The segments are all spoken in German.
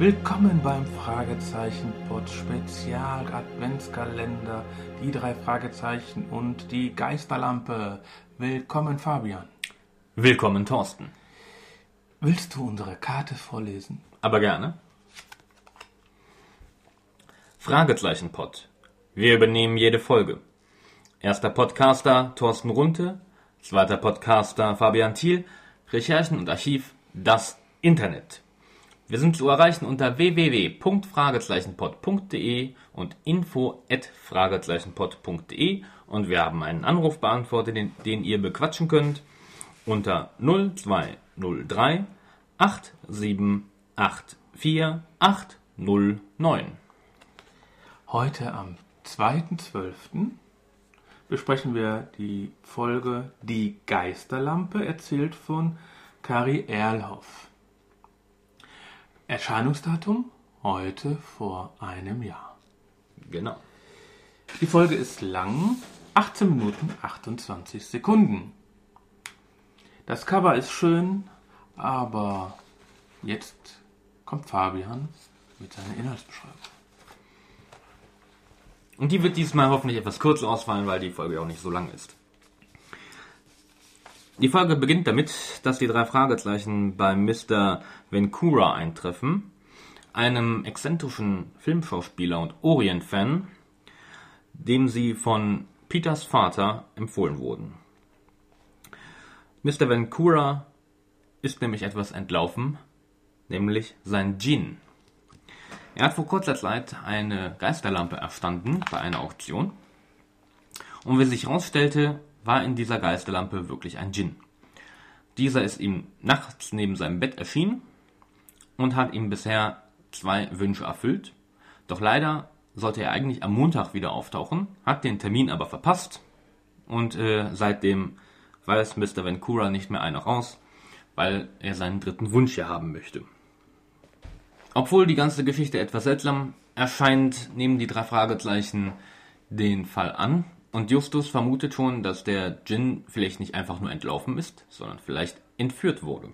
Willkommen beim Fragezeichen Pod Spezial Adventskalender, die drei Fragezeichen und die Geisterlampe. Willkommen Fabian. Willkommen Thorsten. Willst du unsere Karte vorlesen? Aber gerne. Fragezeichen Pod. Wir übernehmen jede Folge. Erster Podcaster Thorsten Runte, zweiter Podcaster Fabian Thiel, Recherchen und Archiv das Internet. Wir sind zu erreichen unter www.fragezeichenpod.de und info@fragezeichenpod.de und wir haben einen Anrufbeantworter, den, den ihr bequatschen könnt unter 0203 8784 809. Heute am 2.12. besprechen wir die Folge Die Geisterlampe, erzählt von Kari Erlhoff. Erscheinungsdatum heute vor einem Jahr. Genau. Die Folge ist lang, 18 Minuten 28 Sekunden. Das Cover ist schön, aber jetzt kommt Fabian mit seiner Inhaltsbeschreibung. Und die wird diesmal hoffentlich etwas kürzer ausfallen, weil die Folge auch nicht so lang ist. Die Folge beginnt damit, dass die drei Fragezeichen bei Mr. Vencura eintreffen, einem exzentrischen Filmschauspieler und Orient-Fan, dem sie von Peters Vater empfohlen wurden. Mr. Vencura ist nämlich etwas entlaufen, nämlich sein Djinn. Er hat vor kurzer Zeit eine Geisterlampe erstanden bei einer Auktion und wie sich herausstellte, war in dieser Geisterlampe wirklich ein Djinn. Dieser ist ihm nachts neben seinem Bett erschienen und hat ihm bisher zwei Wünsche erfüllt. Doch leider sollte er eigentlich am Montag wieder auftauchen, hat den Termin aber verpasst und äh, seitdem weiß Mr. Vancouver nicht mehr einer raus, weil er seinen dritten Wunsch hier haben möchte. Obwohl die ganze Geschichte etwas seltsam erscheint, nehmen die drei Fragezeichen den Fall an und Justus vermutet schon, dass der Djinn vielleicht nicht einfach nur entlaufen ist, sondern vielleicht entführt wurde.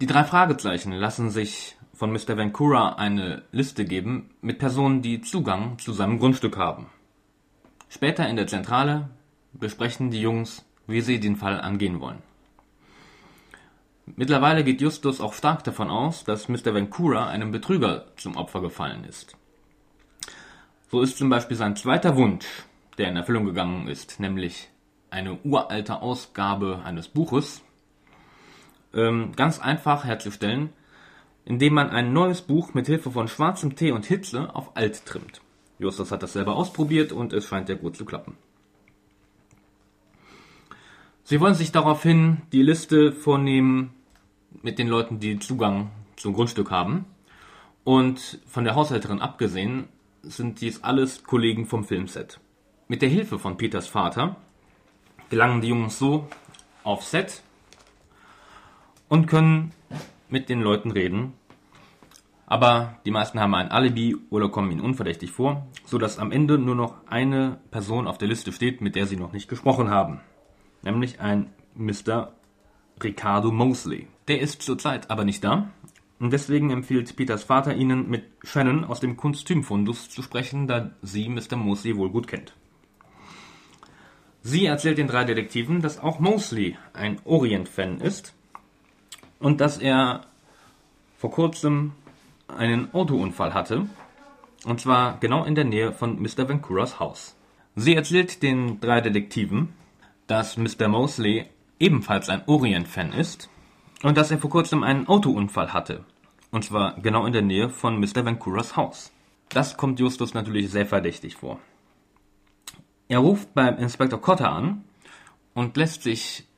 Die drei Fragezeichen lassen sich von Mr. Vancouver eine Liste geben mit Personen, die Zugang zu seinem Grundstück haben. Später in der Zentrale besprechen die Jungs, wie sie den Fall angehen wollen. Mittlerweile geht Justus auch stark davon aus, dass Mr. Vancouver einem Betrüger zum Opfer gefallen ist. So ist zum Beispiel sein zweiter Wunsch, der in Erfüllung gegangen ist, nämlich eine uralte Ausgabe eines Buches, ähm, ganz einfach herzustellen, indem man ein neues Buch mit Hilfe von schwarzem Tee und Hitze auf alt trimmt. Justus hat das selber ausprobiert und es scheint ja gut zu klappen. Sie wollen sich daraufhin die Liste vornehmen mit den Leuten, die Zugang zum Grundstück haben. Und von der Haushälterin abgesehen sind dies alles Kollegen vom Filmset. Mit der Hilfe von Peters Vater gelangen die Jungs so auf Set und können mit den Leuten reden. Aber die meisten haben ein Alibi oder kommen ihnen unverdächtig vor, sodass am Ende nur noch eine Person auf der Liste steht, mit der sie noch nicht gesprochen haben. Nämlich ein Mr. Ricardo Mosley. Der ist zurzeit aber nicht da. Und deswegen empfiehlt Peters Vater ihnen mit Shannon aus dem Kostümfundus zu sprechen, da sie Mr. Mosley wohl gut kennt. Sie erzählt den drei Detektiven, dass auch Mosley ein Orient-Fan ist und dass er vor kurzem einen Autounfall hatte, und zwar genau in der Nähe von Mr. Vancuras Haus. Sie erzählt den drei Detektiven, dass Mr. Mosley ebenfalls ein Orient-Fan ist und dass er vor kurzem einen Autounfall hatte, und zwar genau in der Nähe von Mr. Vancuras Haus. Das kommt Justus natürlich sehr verdächtig vor. Er ruft beim Inspektor Cotter an und lässt sich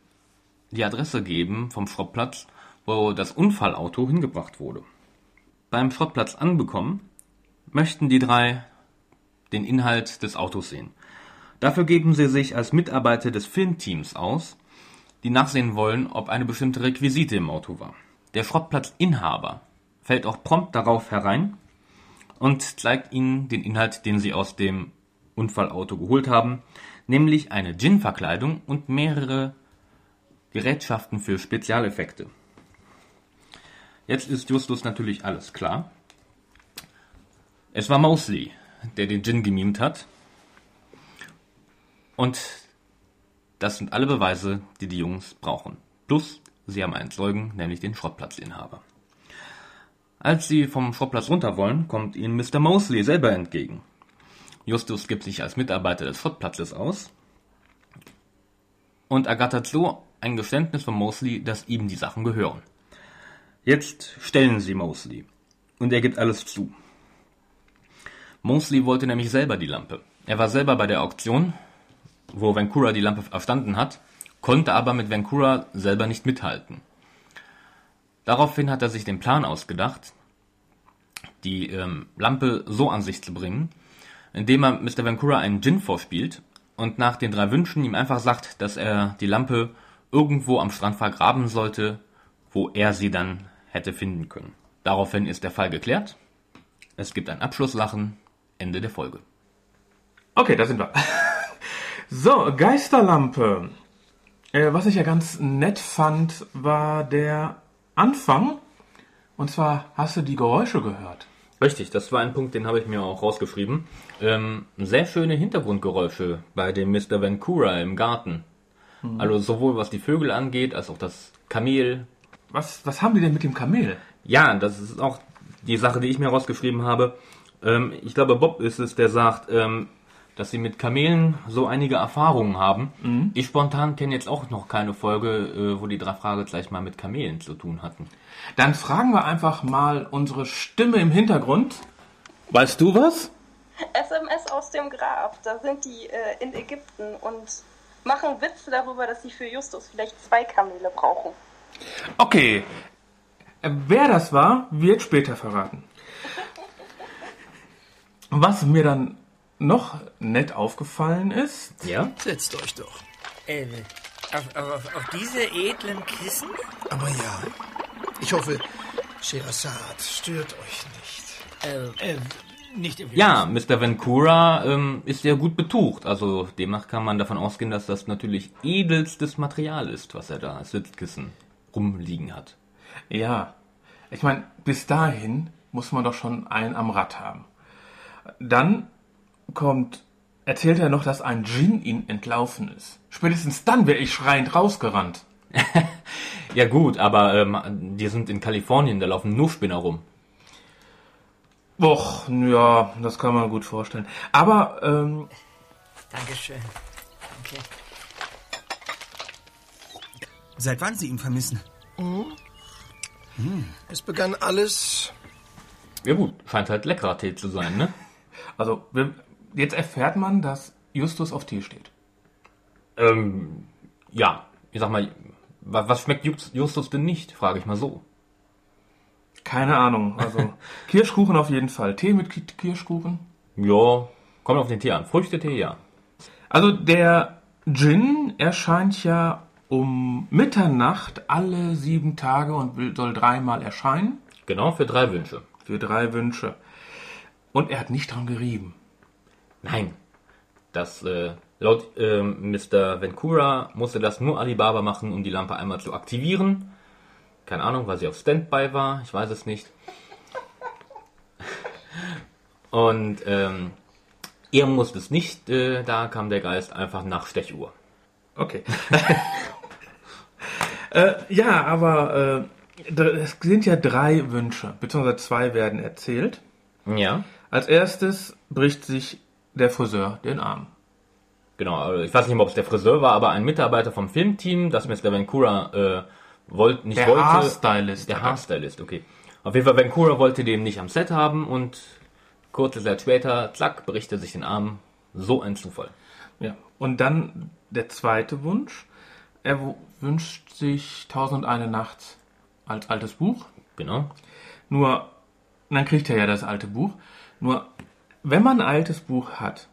die Adresse geben vom Schrottplatz, wo das Unfallauto hingebracht wurde. Beim Schrottplatz anbekommen, möchten die drei den Inhalt des Autos sehen. Dafür geben sie sich als Mitarbeiter des Filmteams aus, die nachsehen wollen, ob eine bestimmte Requisite im Auto war. Der Schrottplatzinhaber fällt auch prompt darauf herein und zeigt ihnen den Inhalt, den sie aus dem Unfallauto geholt haben, nämlich eine Djinn-Verkleidung und mehrere Gerätschaften für Spezialeffekte. Jetzt ist Justus natürlich alles klar. Es war Mosley, der den Gin gemimt hat. Und das sind alle Beweise, die die Jungs brauchen. Plus, sie haben einen Zeugen, nämlich den Schrottplatzinhaber. Als sie vom Schrottplatz runter wollen, kommt ihnen Mr. Mosley selber entgegen. Justus gibt sich als Mitarbeiter des Schrottplatzes aus und ergattert so ein Geständnis von Mosley, dass ihm die Sachen gehören. Jetzt stellen sie Mosley und er gibt alles zu. Mosley wollte nämlich selber die Lampe. Er war selber bei der Auktion, wo Vancouver die Lampe erstanden hat, konnte aber mit Vancouver selber nicht mithalten. Daraufhin hat er sich den Plan ausgedacht, die ähm, Lampe so an sich zu bringen, indem er Mr. Vancouver einen Gin vorspielt und nach den drei Wünschen ihm einfach sagt, dass er die Lampe irgendwo am Strand vergraben sollte, wo er sie dann hätte finden können. Daraufhin ist der Fall geklärt. Es gibt ein Abschlusslachen. Ende der Folge. Okay, da sind wir. So, Geisterlampe. Äh, was ich ja ganz nett fand, war der Anfang. Und zwar hast du die Geräusche gehört. Richtig, das war ein Punkt, den habe ich mir auch rausgeschrieben. Ähm, sehr schöne Hintergrundgeräusche bei dem Mr. Vancouver im Garten. Also sowohl was die Vögel angeht, als auch das Kamel. Was, was haben die denn mit dem Kamel? Ja, das ist auch die Sache, die ich mir rausgeschrieben habe. Ähm, ich glaube, Bob ist es, der sagt, ähm, dass sie mit Kamelen so einige Erfahrungen haben. Ich spontan kenne jetzt auch noch keine Folge, äh, wo die drei Fragezeichen mal mit Kamelen zu tun hatten. Dann fragen wir einfach mal unsere Stimme im Hintergrund. Weißt du was? SMS aus dem Grab. Da sind die äh, in Ägypten und machen Witze darüber, dass sie für Justus vielleicht zwei Kamele brauchen. Okay. Äh, Wer das war, wird später verraten. Was mir dann noch nett aufgefallen ist, Ja? Setzt euch doch. Äh, auf, auf, auf diese edlen Kissen? Aber ja, ich hoffe, Sherazad stört euch nicht. Äh, äh, nicht im Ja, Mr. Vancouver ähm, ist sehr gut betucht. Also demnach kann man davon ausgehen, dass das natürlich edelstes Material ist, was er da als Sitzkissen rumliegen hat. ja, ich meine, bis dahin muss man doch schon einen am Rad haben. Dann kommt, erzählt er noch, dass ein Djinn ihn entlaufen ist. Spätestens dann wäre ich schreiend rausgerannt. Ja gut, aber ähm, die sind in Kalifornien, da laufen nur Spinner rum. Och, ja, das kann man gut vorstellen. Aber, ähm, Dankeschön. Danke. Seit wann Sie ihn vermissen? Es begann alles. Ja gut, scheint halt leckerer Tee zu sein, ne? also, wir, jetzt erfährt man, dass Justus auf Tee steht. Ähm, ja, ich sag mal, wa- was schmeckt Jus- Justus denn nicht, frage ich mal so. Keine Ahnung, also Kirschkuchen auf jeden Fall. Tee mit Ki- Kirschkuchen. Ja, kommt auf den Tee an. Früchtetee, ja. Also der Djinn erscheint ja um Mitternacht alle sieben Tage und soll dreimal erscheinen Genau, für drei Wünsche. für drei Wünsche. Und er hat nicht dran gerieben. Nein. Das, äh, laut ähm, Mr. Vancouver musste das nur Alibaba machen, um die Lampe einmal zu aktivieren. Keine Ahnung, weil sie auf Standby war, ich weiß es nicht. Und ähm, er musste es nicht, äh, da kam der Geist einfach nach Stechuhr. Okay. äh, ja, aber äh, es sind ja drei Wünsche, beziehungsweise zwei werden erzählt. Ja, Als erstes bricht sich der Friseur den Arm. genau. also Ich weiß nicht mehr, ob es der Friseur war, aber ein Mitarbeiter vom Filmteam, das Mr. Vancouver äh, wollte, nicht Der wollte. Haarstylist. Der Haarstylist, okay. Auf jeden Fall, Vancouver wollte den nicht am Set haben und kurze Zeit später, zack, bricht er sich den Arm. So ein Zufall. Ja. Und dann der zweite Wunsch. Er wünscht sich Tausend und eine Nacht als altes Buch. Genau. Nur, dann kriegt er ja das alte Buch. Nur, wenn man ein altes Buch hat,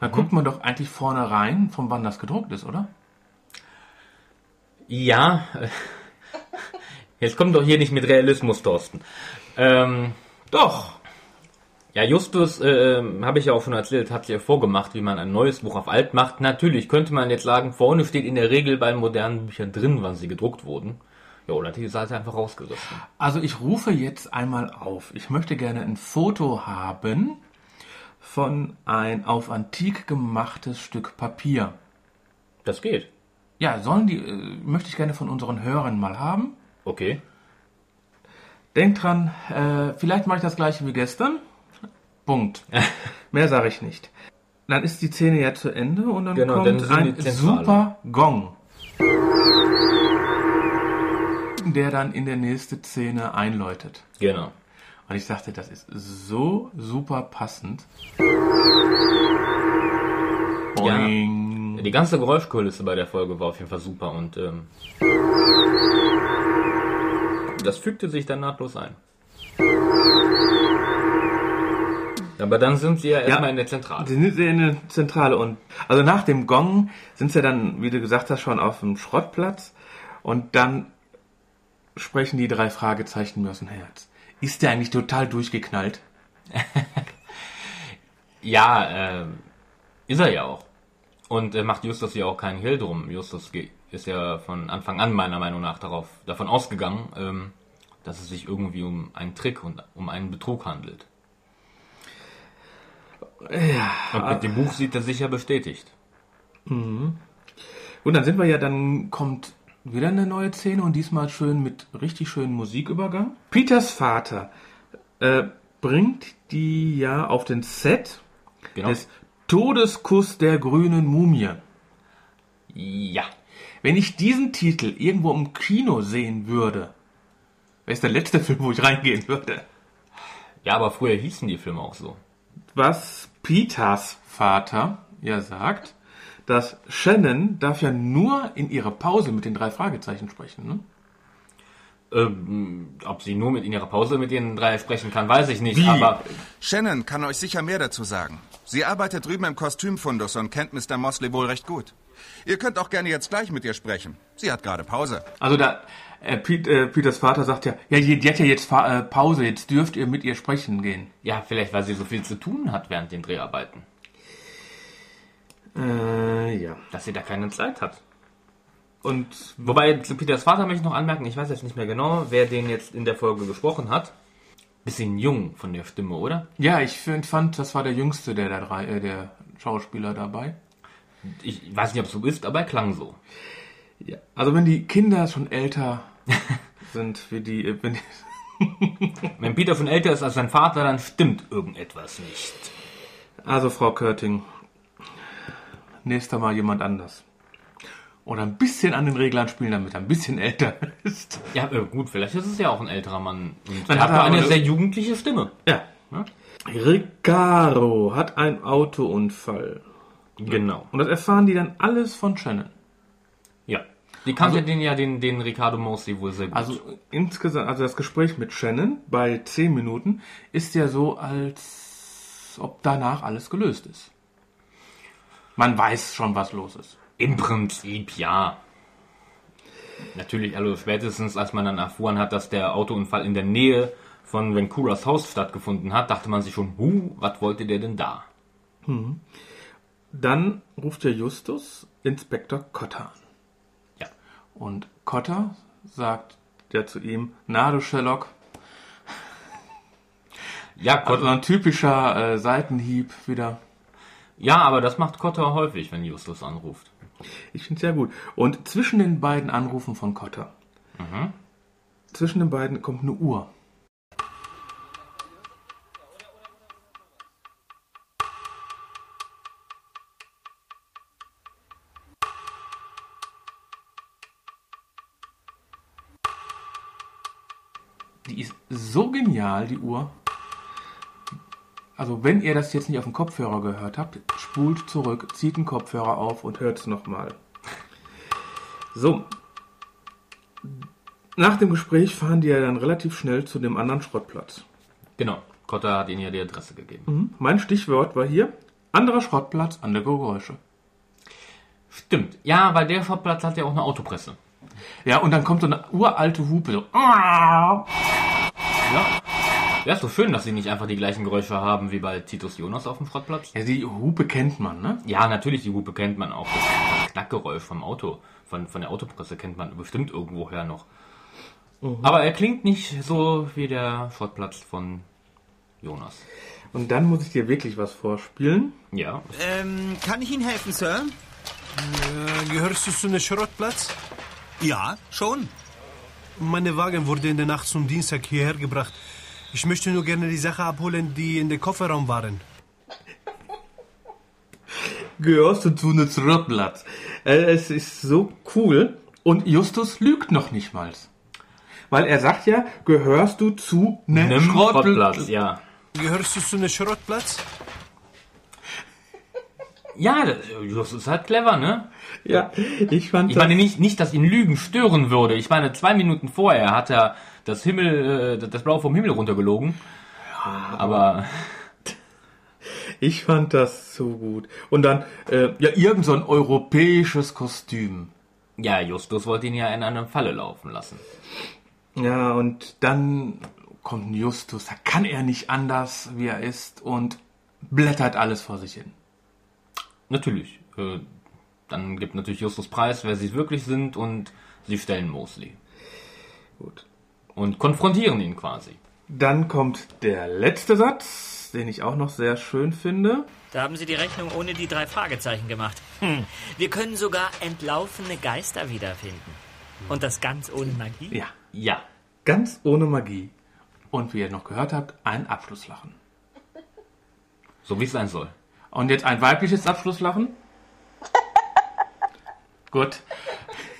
dann guckt man doch eigentlich vorne rein, von wann das gedruckt ist, oder? Ja, jetzt kommt doch hier nicht mit Realismus, Thorsten. Ähm, Doch. ja, Justus, äh, habe ich ja auch schon erzählt, hat ja vorgemacht, wie man ein neues Buch auf alt macht. Natürlich könnte man jetzt sagen, vorne steht in der Regel bei modernen Büchern drin, wann sie gedruckt wurden. Ja, oder die Seite einfach rausgerissen. Also ich rufe jetzt einmal auf. Ich möchte gerne ein Foto haben von ein auf Antik gemachtes Stück Papier. Das geht. Ja, sollen die, äh, möchte ich gerne von unseren Hörern mal haben. Okay. Denkt dran, äh, vielleicht mache ich das gleiche wie gestern. Punkt. Mehr sage ich nicht. Dann ist die Szene ja zu Ende und dann Genau, dann kommt sind ein super Gong, der dann in der nächste Szene einläutet. Genau. Und ich dachte, das ist so super passend. Boing. Die ganze Geräuschkulisse bei der Folge war auf jeden Fall super und ähm, das fügte sich dann nahtlos ein. Aber dann sind sie ja erstmal in der Zentrale. Sie sind in der Zentrale und also nach dem Gong sind sie dann, wie du gesagt hast, schon auf dem Schrottplatz und dann sprechen die drei Fragezeichen mir aus dem Herz. Ist der eigentlich total durchgeknallt? Ja, ähm, ist er ja auch. Und äh, macht Justus ja auch keinen Hehl drum. Justus ist ja von Anfang an meiner Meinung nach darauf, davon ausgegangen, ähm, dass es sich irgendwie um einen Trick und um einen Betrug handelt. Ja. Und mit dem Buch sieht er sich ja bestätigt. Und dann sind wir ja, dann kommt wieder eine neue Szene und diesmal schön mit richtig schönen Musikübergang. Peters Vater äh, bringt die ja auf den Set Genau. des Todeskuss der grünen Mumie. Ja. Wenn ich diesen Titel irgendwo im Kino sehen würde, wäre es der letzte Film, wo ich reingehen würde. Ja, aber früher hießen die Filme auch so. Was Peters Vater ja sagt, dass Shannon darf ja nur in ihrer Pause mit den drei Fragezeichen sprechen. Ne? Ähm, ob sie nur mit in ihrer Pause mit den drei sprechen kann, weiß ich nicht. Wie? Aber Shannon kann euch sicher mehr dazu sagen. Sie arbeitet drüben im Kostümfundus und kennt Mr. Mosley wohl recht gut. Ihr könnt auch gerne jetzt gleich mit ihr sprechen. Sie hat gerade Pause. Also da, äh, Pete, äh, Peters Vater sagt ja, ja, die, die hat ja jetzt Fa äh, Pause, jetzt dürft ihr mit ihr sprechen gehen. ja, vielleicht weil sie so viel zu tun hat während den Dreharbeiten, Äh, ja. dass sie da keine Zeit hat. Und Wobei, zu Peters Vater möchte ich noch anmerken, ich weiß jetzt nicht mehr genau, wer den jetzt in der Folge gesprochen hat. Bisschen jung von der Stimme, oder? ja, ich find, fand, das war der jüngste der, der drei, äh, der Schauspieler dabei. Ich weiß nicht, ob es so ist, aber er klang so. Ja. Also wenn die Kinder schon älter sind, wie die, äh, wenn die Wenn Peter von älter ist als sein Vater, dann stimmt irgendetwas nicht. Also, Frau Körting, nächster Mal jemand anders. Oder ein bisschen an den Reglern spielen, damit er ein bisschen älter ist. Ja, äh, gut, vielleicht ist es ja auch ein älterer Mann. Und Dann hat er eine sehr jugendliche Stimme. Ja. Ricaro hat einen Autounfall. Genau. Und das erfahren die dann alles von Shannon. Ja. Die kannte den ja, den, den Ricardo Mosley wohl sehr gut. Also insgesamt, also das Gespräch mit Shannon bei 10 Minuten ist ja so, als ob danach alles gelöst ist. Man weiß schon, was los ist. Im Prinzip ja. Natürlich, also spätestens als man dann erfahren hat, dass der Autounfall in der Nähe von Vancouvers Haus stattgefunden hat, dachte man sich schon, huh, was wollte der denn da? Dann ruft der Justus Inspektor Cotter an. Ja. Und Cotter sagt ja zu ihm, na du Sherlock, Ja, also Cotter, ein typischer äh, Seitenhieb wieder. Ja, aber das macht Cotter häufig, wenn Justus anruft. Ich finde es sehr gut. Und zwischen den beiden Anrufen von Cotter, zwischen den beiden kommt eine Uhr. Die ist so genial, die Uhr. Also wenn ihr das jetzt nicht auf dem Kopfhörer gehört habt, spult zurück, zieht den Kopfhörer auf und hört es nochmal. So. Nach dem Gespräch fahren die ja dann relativ schnell zu dem anderen Schrottplatz. Genau. Cotter hat ihnen ja die Adresse gegeben. Mein Stichwort war hier, anderer Schrottplatz, andere Geräusche. Stimmt. Ja, weil der Schrottplatz hat ja auch eine Autopresse. Ja, und dann kommt so eine uralte Hupe, so. Ja. Ja, ist so schön, dass sie nicht einfach die gleichen Geräusche haben wie bei Titus Jonas auf dem Schrottplatz. Ja, die Hupe kennt man, ne? Ja, natürlich, die Hupe kennt man auch. Das Knackgeräusch vom Auto, von, von der Autopresse kennt man bestimmt irgendwoher noch. Aber er klingt nicht so wie der Schrottplatz von Jonas. Und dann muss ich dir wirklich was vorspielen. Ja. Ähm, kann ich Ihnen helfen, Sir? Äh, gehörst du zu einem Schrottplatz? Ja, schon. Meine Wagen wurde in der Nacht zum Dienstag hierher gebracht. Ich möchte nur gerne die Sache abholen, die in der Kofferraum waren. Gehörst du zu einem Schrottplatz? Äh, es ist so cool. Und Justus lügt noch nicht mal. Weil er sagt ja, gehörst du zu einem Schrottplatz? Schrottplatz, ja. Gehörst du zu einem Schrottplatz? Ja, das- Justus ist halt clever, ne? Ja, ich fand Ich meine nicht, nicht, dass ihn Lügen stören würde. Ich meine, zwei Minuten vorher hat er das Himmel, äh, das Blau vom Himmel runtergelogen. Aber Ich fand das so gut. Und dann, äh, ja, irgend so ein europäisches Kostüm. ja, Justus wollte ihn ja in eine Falle laufen lassen. Ja, und dann kommt ein Justus, da kann er nicht anders, wie er ist, und blättert alles vor sich hin. Natürlich. Äh, dann gibt natürlich Justus Preis, wer sie wirklich sind und sie stellen Mosley. Gut. Und konfrontieren ihn quasi. Dann kommt der letzte Satz, den ich auch noch sehr schön finde. Da haben Sie die Rechnung ohne die drei Fragezeichen gemacht. Hm. Wir können sogar entlaufene Geister wiederfinden. Und das ganz ohne Magie? Ja, Ja. ganz ohne Magie. Und wie ihr noch gehört habt, ein Abschlusslachen. So wie es sein soll. Und jetzt ein weibliches Abschlusslachen. Gut,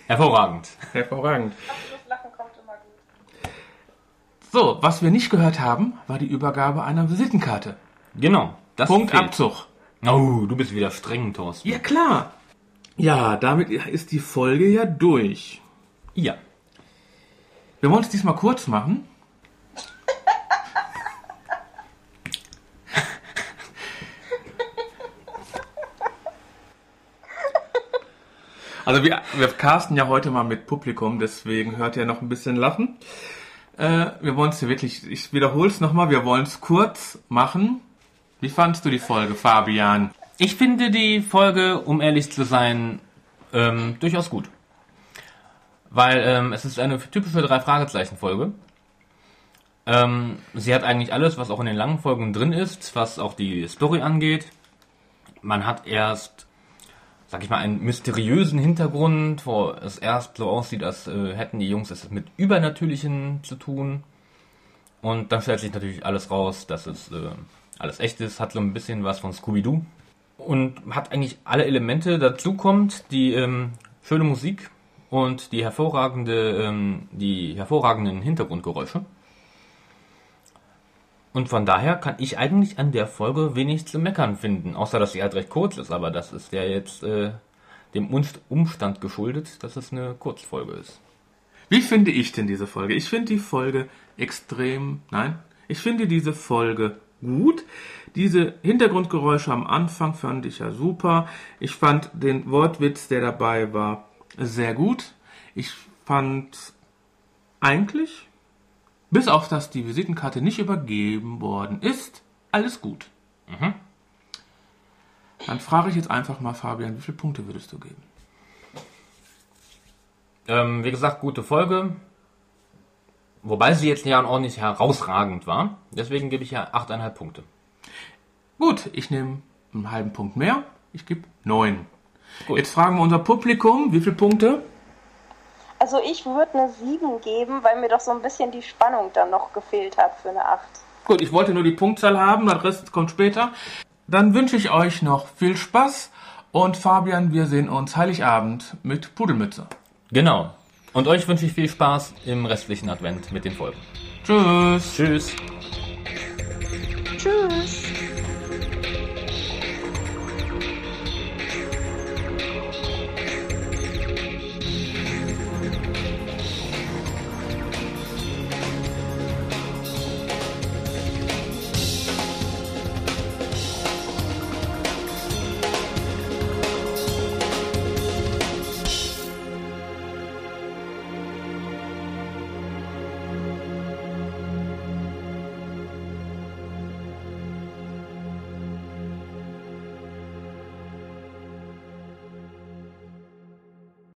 Hervorragend. hervorragend. Das Lachen kommt immer gut. So, was wir nicht gehört haben, war die Übergabe einer Visitenkarte. Genau. Das Punkt fehlt. Abzug. Oh, du bist wieder streng, Thorsten. Ja, klar. Ja, damit ist die Folge ja durch. Ja. Wir wollen es diesmal kurz machen. Also wir, wir casten ja heute mal mit Publikum, deswegen hört ihr noch ein bisschen lachen. Äh, wir wollen es hier wirklich, ich wiederhole es nochmal, wir wollen es kurz machen. Wie fandst du die Folge, Fabian? Ich finde die Folge, um ehrlich zu sein, ähm, durchaus gut. Weil ähm, es ist eine typische Drei-Fragezeichen-Folge. Ähm, sie hat eigentlich alles, was auch in den langen Folgen drin ist, was auch die Story angeht. Man hat erst, sag ich mal, einen mysteriösen Hintergrund, wo es erst so aussieht, als äh, hätten die Jungs es mit Übernatürlichen zu tun. Und dann stellt sich natürlich alles raus, dass es äh, alles echt ist, hat so ein bisschen was von Scooby-Doo und hat eigentlich alle Elemente. Dazu kommt die ähm, schöne Musik und die hervorragende, ähm, die hervorragenden Hintergrundgeräusche. Und von daher kann ich eigentlich an der Folge wenig zu meckern finden, außer dass sie halt recht kurz ist, aber das ist ja jetzt äh, dem Umst- Umstand geschuldet, dass es eine Kurzfolge ist. Wie finde ich denn diese Folge? Ich finde die Folge extrem, nein, ich finde diese Folge gut. Diese Hintergrundgeräusche am Anfang fand ich ja super. Ich fand den Wortwitz, der dabei war, sehr gut. Ich fand eigentlich, bis auf dass die Visitenkarte nicht übergeben worden ist, alles gut. Dann frage ich jetzt einfach mal Fabian, wie viele Punkte würdest du geben? Ähm, wie gesagt, gute Folge. Wobei sie jetzt ja auch nicht herausragend war. Deswegen gebe ich ja 8,5 Punkte. Gut, ich nehme einen halben Punkt mehr. Ich gebe neun. Gut. Jetzt fragen wir unser Publikum, wie viele Punkte? Also ich würde eine 7 geben, weil mir doch so ein bisschen die Spannung dann noch gefehlt hat für eine 8. Gut, ich wollte nur die Punktzahl haben, der Rest kommt später. Dann wünsche ich euch noch viel Spaß und Fabian, wir sehen uns Heiligabend mit Pudelmütze. Genau. Und euch wünsche ich viel Spaß im restlichen Advent mit den Folgen. Tschüss. Tschüss. Tschüss.